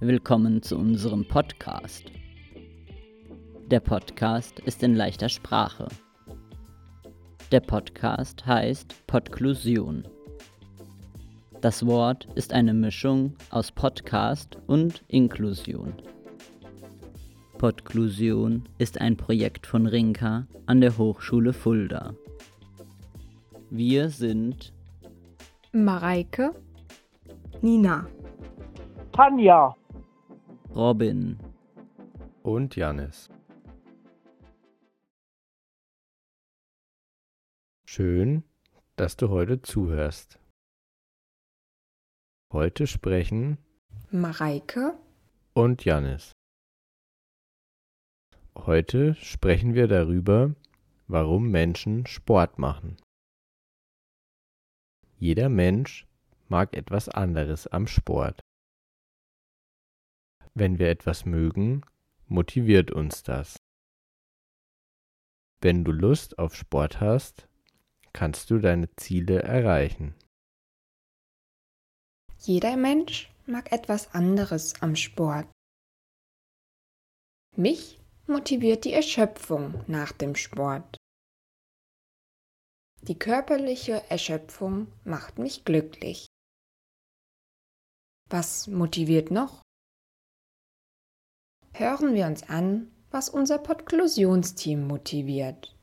Willkommen zu unserem Podcast. Der Podcast ist in leichter Sprache. Der Podcast heißt Podklusion. Das Wort ist eine Mischung aus Podcast und Inklusion. Podklusion ist ein Projekt von Rinka an der Hochschule Fulda. Wir sind Mareike, Nina, Tanja, Robin und Janis. Schön, dass du heute zuhörst. Heute sprechen Mareike und Janis. Heute sprechen wir darüber, warum Menschen Sport machen. Jeder Mensch mag etwas anderes am Sport. Wenn wir etwas mögen, motiviert uns das. Wenn du Lust auf Sport hast, kannst du deine Ziele erreichen. Jeder Mensch mag etwas anderes am Sport. Mich motiviert die Erschöpfung nach dem Sport. Die körperliche Erschöpfung macht mich glücklich. Was motiviert noch? Hören wir uns an, was unser Podklusionsteam motiviert.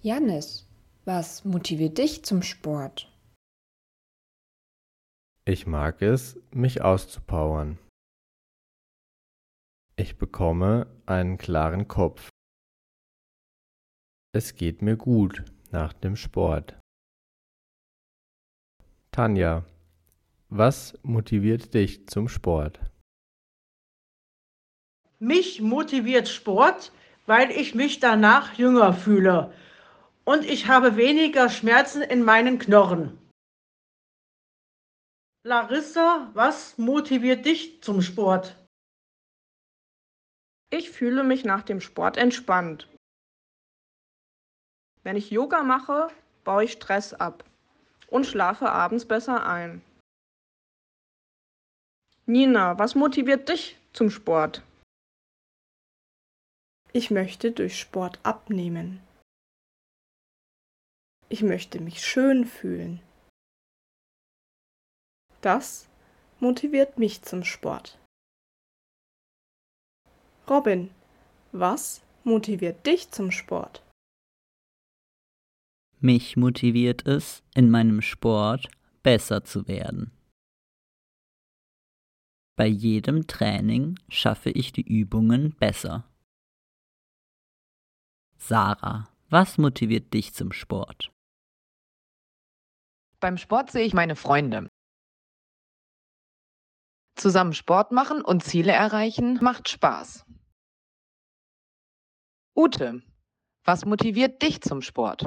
Jannis, was motiviert dich zum Sport? Ich mag es, mich auszupowern. Ich bekomme einen klaren Kopf. Es geht mir gut nach dem Sport. Tanja, was motiviert dich zum Sport? mich motiviert Sport, weil ich mich danach jünger fühle und ich habe weniger Schmerzen in meinen Knochen. Larissa, was motiviert dich zum Sport? Ich fühle mich nach dem Sport entspannt. Wenn ich Yoga mache, baue ich Stress ab und schlafe abends besser ein. Nina, was motiviert dich zum Sport? Ich möchte durch Sport abnehmen. Ich möchte mich schön fühlen. Das motiviert mich zum Sport. Robin, was motiviert dich zum Sport? Mich motiviert es, in meinem Sport besser zu werden. Bei jedem Training schaffe ich die Übungen besser. Sarah, was motiviert dich zum Sport? Beim Sport sehe ich meine Freunde. Zusammen Sport machen und Ziele erreichen macht Spaß. Ute, was motiviert dich zum Sport?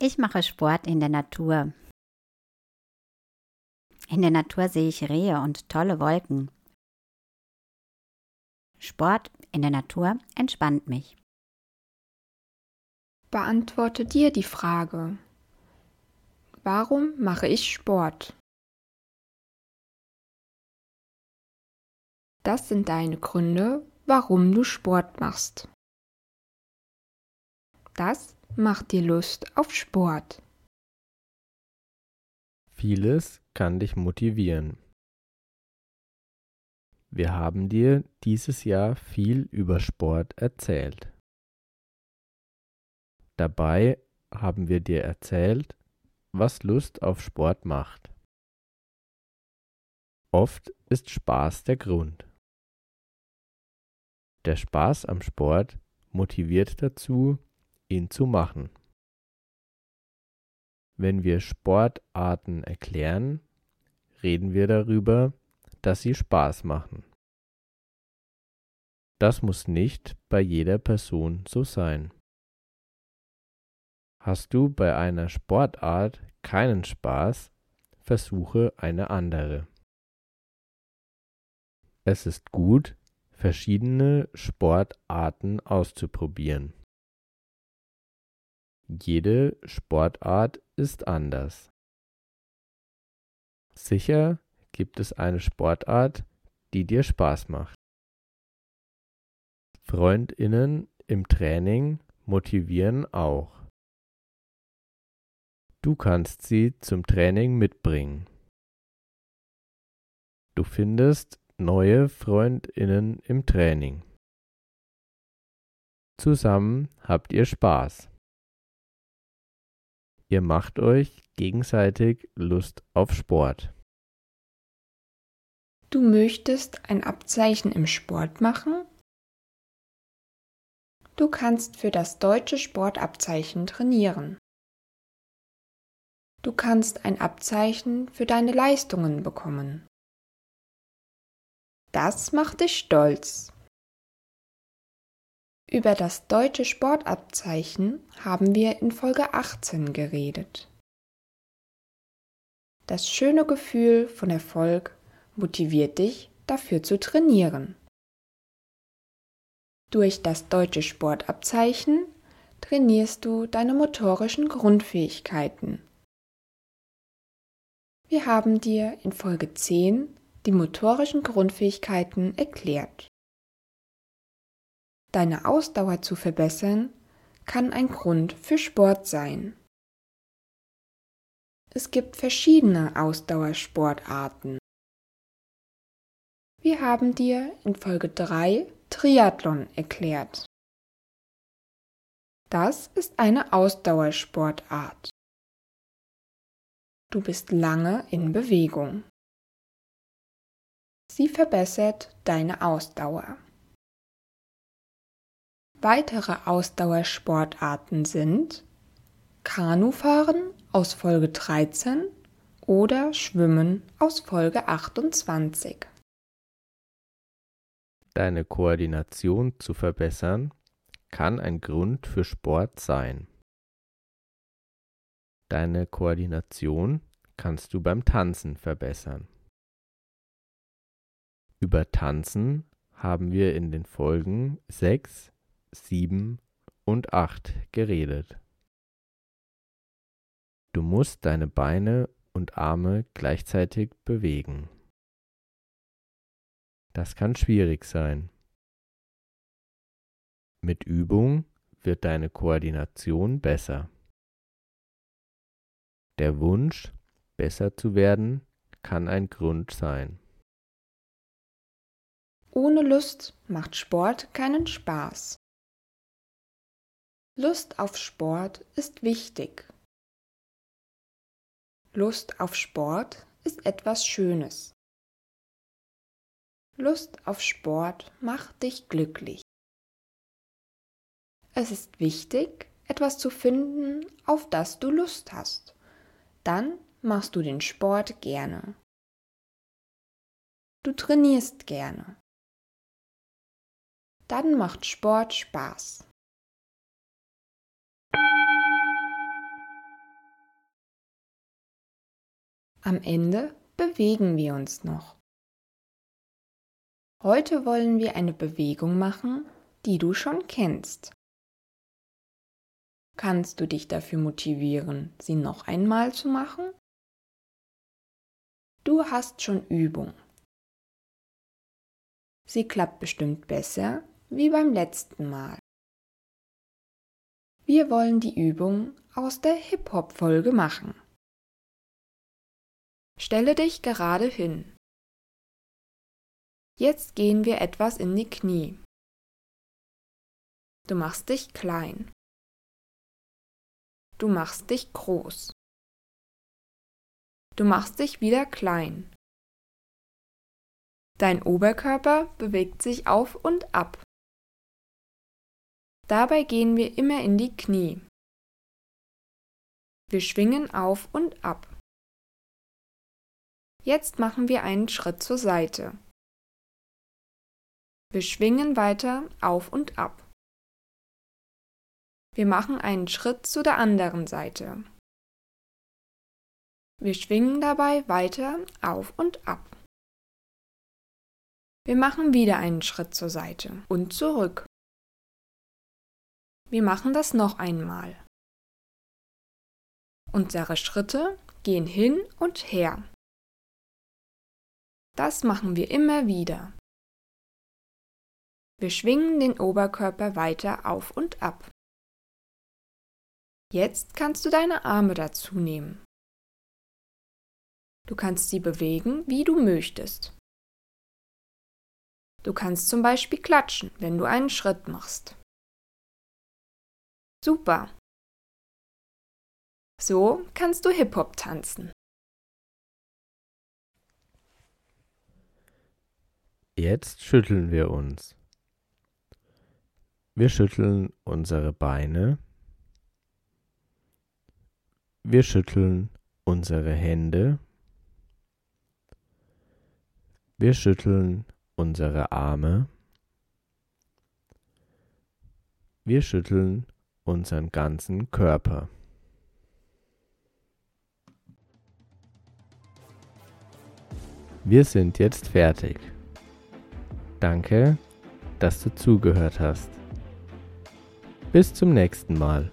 Ich mache Sport in der Natur. In der Natur sehe ich Rehe und tolle Wolken. Sport in der Natur entspannt mich. Beantworte dir die Frage, warum mache ich Sport? Das sind deine Gründe, warum du Sport machst. Das macht dir Lust auf Sport. Vieles kann dich motivieren. Wir haben dir dieses Jahr viel über Sport erzählt. Dabei haben wir dir erzählt, was Lust auf Sport macht. Oft ist Spaß der Grund. Der Spaß am Sport motiviert dazu, ihn zu machen. Wenn wir Sportarten erklären, reden wir darüber, dass sie Spaß machen. Das muss nicht bei jeder Person so sein. Hast du bei einer Sportart keinen Spaß, versuche eine andere. Es ist gut, verschiedene Sportarten auszuprobieren. Jede Sportart ist anders. Sicher gibt es eine Sportart, die dir Spaß macht. Freundinnen im Training motivieren auch. Du kannst sie zum Training mitbringen. Du findest neue Freundinnen im Training. Zusammen habt ihr Spaß. Ihr macht euch gegenseitig Lust auf Sport. Du möchtest ein Abzeichen im Sport machen? Du kannst für das deutsche Sportabzeichen trainieren. Du kannst ein Abzeichen für deine Leistungen bekommen. Das macht dich stolz. Über das deutsche Sportabzeichen haben wir in Folge 18 geredet. Das schöne Gefühl von Erfolg motiviert dich, dafür zu trainieren. Durch das deutsche Sportabzeichen trainierst du deine motorischen Grundfähigkeiten. Wir haben dir in Folge 10 die motorischen Grundfähigkeiten erklärt. Deine Ausdauer zu verbessern kann ein Grund für Sport sein. Es gibt verschiedene Ausdauersportarten. Wir haben dir in Folge 3 Triathlon erklärt. Das ist eine Ausdauersportart. Du bist lange in Bewegung. Sie verbessert deine Ausdauer. Weitere Ausdauersportarten sind Kanufahren aus Folge 13 oder Schwimmen aus Folge 28. Deine Koordination zu verbessern kann ein Grund für Sport sein. Deine Koordination kannst du beim Tanzen verbessern. Über Tanzen haben wir in den Folgen 6, 7 und 8 geredet. Du musst deine Beine und Arme gleichzeitig bewegen. Das kann schwierig sein. Mit Übung wird deine Koordination besser. Der Wunsch, besser zu werden, kann ein Grund sein. Ohne Lust macht Sport keinen Spaß. Lust auf Sport ist wichtig. Lust auf Sport ist etwas Schönes. Lust auf Sport macht dich glücklich. Es ist wichtig, etwas zu finden, auf das du Lust hast. Dann machst du den Sport gerne. Du trainierst gerne. Dann macht Sport Spaß. Am Ende bewegen wir uns noch. Heute wollen wir eine Bewegung machen, die du schon kennst. Kannst du dich dafür motivieren, sie noch einmal zu machen? Du hast schon Übung. Sie klappt bestimmt besser wie beim letzten Mal. Wir wollen die Übung aus der Hip-Hop-Folge machen. Stelle dich gerade hin. Jetzt gehen wir etwas in die Knie. Du machst dich klein. Du machst dich groß. Du machst dich wieder klein. Dein Oberkörper bewegt sich auf und ab. Dabei gehen wir immer in die Knie. Wir schwingen auf und ab. Jetzt machen wir einen Schritt zur Seite. Wir schwingen weiter auf und ab. Wir machen einen Schritt zu der anderen Seite. Wir schwingen dabei weiter auf und ab. Wir machen wieder einen Schritt zur Seite und zurück. Wir machen das noch einmal. Unsere Schritte gehen hin und her. Das machen wir immer wieder. Wir schwingen den Oberkörper weiter auf und ab. Jetzt kannst du deine Arme dazu nehmen. Du kannst sie bewegen, wie du möchtest. Du kannst zum Beispiel klatschen, wenn du einen Schritt machst. Super! So kannst du Hip-Hop tanzen. Jetzt schütteln wir uns. Wir schütteln unsere Beine. Wir schütteln unsere Hände. Wir schütteln unsere Arme. Wir schütteln unseren ganzen Körper. Wir sind jetzt fertig. Danke, dass du zugehört hast. Bis zum nächsten Mal.